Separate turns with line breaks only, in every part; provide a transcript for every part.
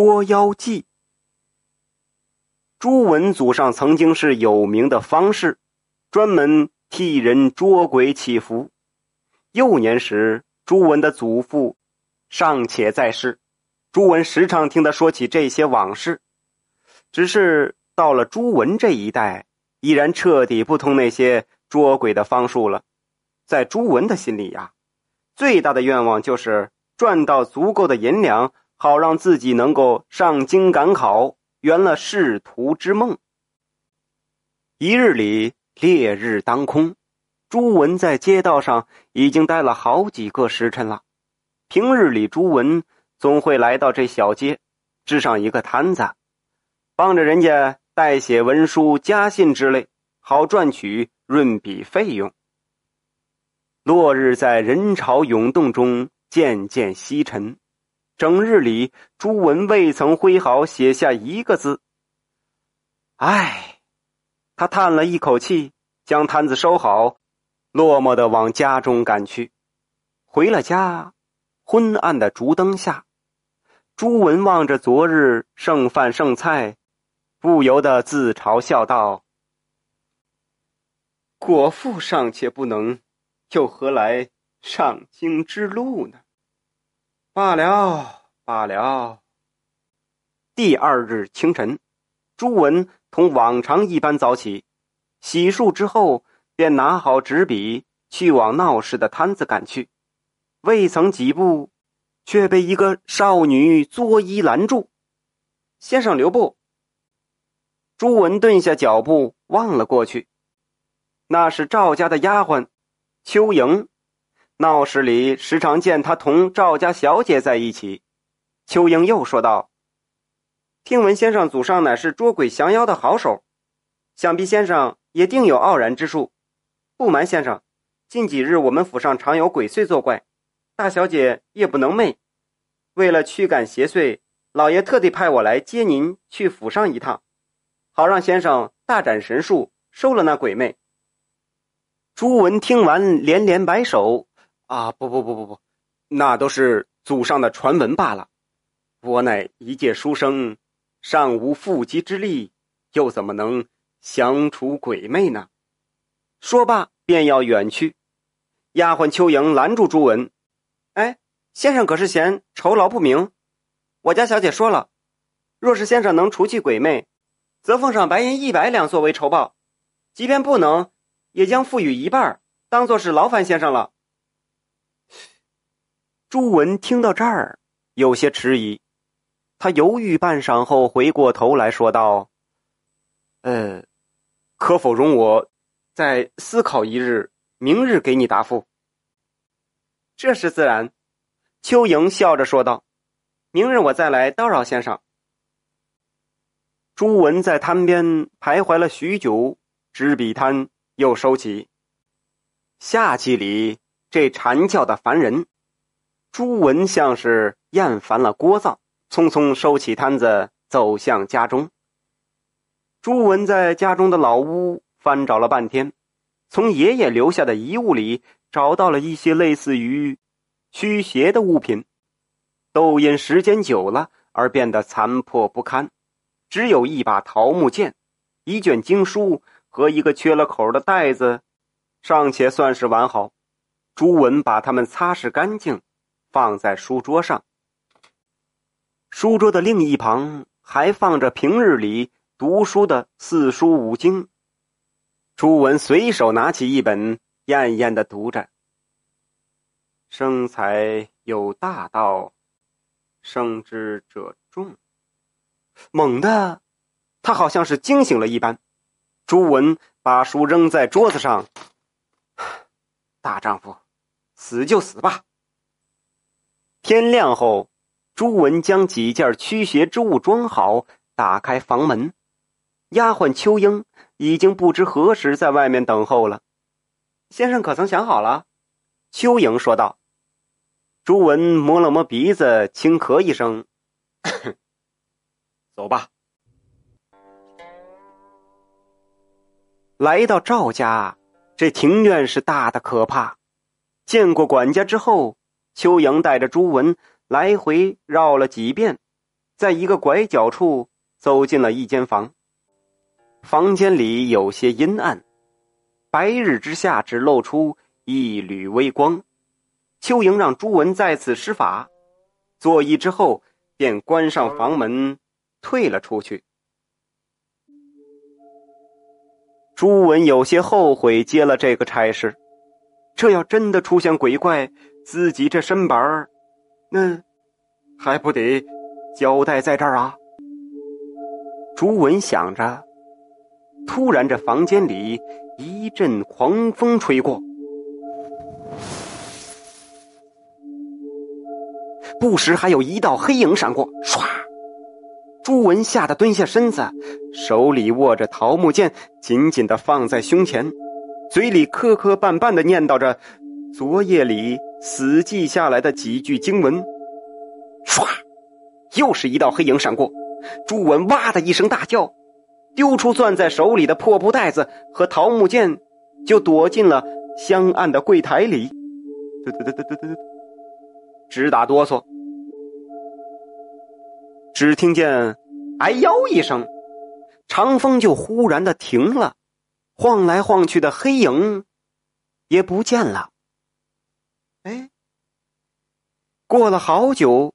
捉妖记。朱文祖上曾经是有名的方士，专门替人捉鬼祈福。幼年时，朱文的祖父尚且在世，朱文时常听他说起这些往事。只是到了朱文这一代，已然彻底不通那些捉鬼的方术了。在朱文的心里呀，最大的愿望就是赚到足够的银两，好让自己能够上京赶考。圆了仕途之梦。一日里，烈日当空，朱文在街道上已经待了好几个时辰了。平日里，朱文总会来到这小街，支上一个摊子，帮着人家代写文书、家信之类，好赚取润笔费用。落日在人潮涌动中渐渐西沉。整日里，朱文未曾挥毫写下一个字。唉，他叹了一口气，将摊子收好，落寞的往家中赶去。回了家，昏暗的烛灯下，朱文望着昨日剩饭剩菜，不由得自嘲笑道：“果父尚且不能，又何来上京之路呢？”罢了，罢了。第二日清晨，朱文同往常一般早起，洗漱之后，便拿好纸笔，去往闹市的摊子赶去。未曾几步，却被一个少女作揖拦住：“先生留步。”朱文顿下脚步，望了过去，那是赵家的丫鬟秋莹。闹市里时常见他同赵家小姐在一起。秋英又说道：“听闻先生祖上乃是捉鬼降妖的好手，想必先生也定有傲然之术。不瞒先生，近几日我们府上常有鬼祟作怪，大小姐夜不能寐。为了驱赶邪祟，老爷特地派我来接您去府上一趟，好让先生大展神术，收了那鬼魅。”朱文听完，连连摆手。啊不不不不不，那都是祖上的传闻罢了。我乃一介书生，尚无缚鸡之力，又怎么能降除鬼魅呢？说罢，便要远去。丫鬟秋莹拦住朱文：“哎，先生可是嫌酬劳不明？我家小姐说了，若是先生能除去鬼魅，则奉上白银一百两作为酬报；即便不能，也将赋予一半，当做是劳烦先生了。”朱文听到这儿，有些迟疑。他犹豫半晌后，回过头来说道：“呃，可否容我再思考一日，明日给你答复？”这是自然。秋莹笑着说道：“明日我再来叨扰先生。”朱文在摊边徘徊了许久，执笔摊又收起。夏季里，这蝉叫的烦人。朱文像是厌烦了聒噪，匆匆收起摊子，走向家中。朱文在家中的老屋翻找了半天，从爷爷留下的遗物里找到了一些类似于驱邪的物品，都因时间久了而变得残破不堪。只有一把桃木剑、一卷经书和一个缺了口的袋子，尚且算是完好。朱文把它们擦拭干净。放在书桌上，书桌的另一旁还放着平日里读书的四书五经。朱文随手拿起一本，艳艳的读着：“生财有大道，生之者众。”猛地，他好像是惊醒了一般。朱文把书扔在桌子上：“大丈夫，死就死吧。”天亮后，朱文将几件驱邪之物装好，打开房门。丫鬟秋英已经不知何时在外面等候了。先生可曾想好了？秋莹说道。朱文摸了摸鼻子，轻咳一声：“ 走吧。”来到赵家，这庭院是大的可怕。见过管家之后。邱莹带着朱文来回绕了几遍，在一个拐角处走进了一间房。房间里有些阴暗，白日之下只露出一缕微光。邱莹让朱文在此施法，作揖之后便关上房门，退了出去。朱文有些后悔接了这个差事，这要真的出现鬼怪，自己这身板儿，那还不得交代在这儿啊？朱文想着，突然这房间里一阵狂风吹过。不时还有一道黑影闪过，唰！朱文吓得蹲下身子，手里握着桃木剑，紧紧的放在胸前，嘴里磕磕绊绊的念叨着昨夜里死记下来的几句经文。唰！又是一道黑影闪过，朱文哇的一声大叫，丢出攥在手里的破布袋子和桃木剑，就躲进了香案的柜台里。嘚嘚嘚嘚嘚嘚嘚。直打哆嗦，只听见“哎呦”一声，长风就忽然的停了，晃来晃去的黑影也不见了。哎，过了好久，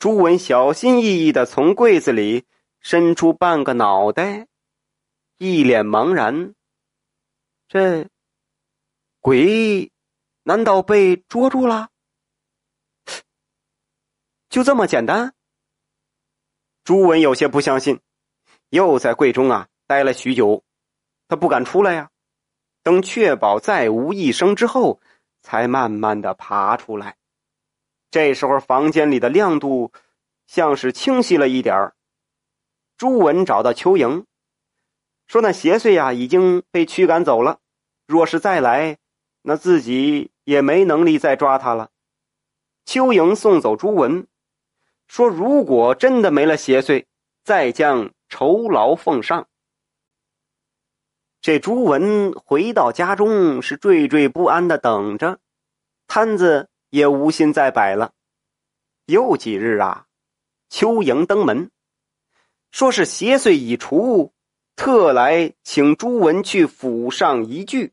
朱文小心翼翼的从柜子里伸出半个脑袋，一脸茫然。这鬼难道被捉住了？就这么简单？朱文有些不相信，又在柜中啊待了许久，他不敢出来呀。等确保再无一声之后，才慢慢的爬出来。这时候房间里的亮度像是清晰了一点儿。朱文找到邱莹，说：“那邪祟呀已经被驱赶走了，若是再来，那自己也没能力再抓他了。”邱莹送走朱文。说：“如果真的没了邪祟，再将酬劳奉上。”这朱文回到家中是惴惴不安的等着，摊子也无心再摆了。又几日啊，邱莹登门，说是邪祟已除，特来请朱文去府上一聚。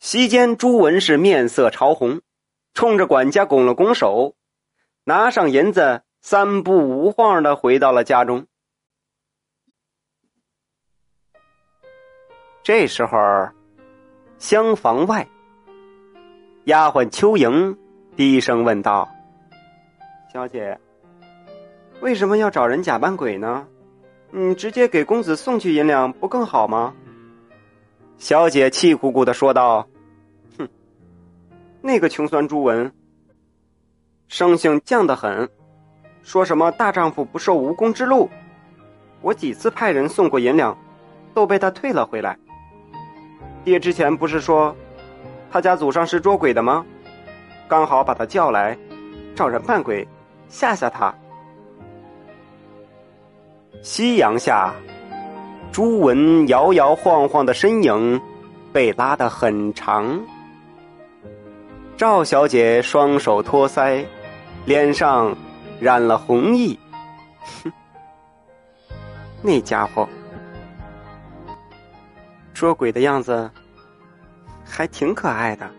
席间，朱文是面色潮红，冲着管家拱了拱手。拿上银子，三步五晃的回到了家中。这时候，厢房外，丫鬟秋莹低声问道：“小姐，为什么要找人假扮鬼呢？你直接给公子送去银两不更好吗？”小姐气鼓鼓的说道：“哼，那个穷酸朱文。”生性犟得很，说什么大丈夫不受无功之禄。我几次派人送过银两，都被他退了回来。爹之前不是说，他家祖上是捉鬼的吗？刚好把他叫来，找人扮鬼，吓吓他。夕阳下，朱文摇摇晃晃的身影被拉得很长。赵小姐双手托腮。脸上染了红意，哼，那家伙捉鬼的样子还挺可爱的。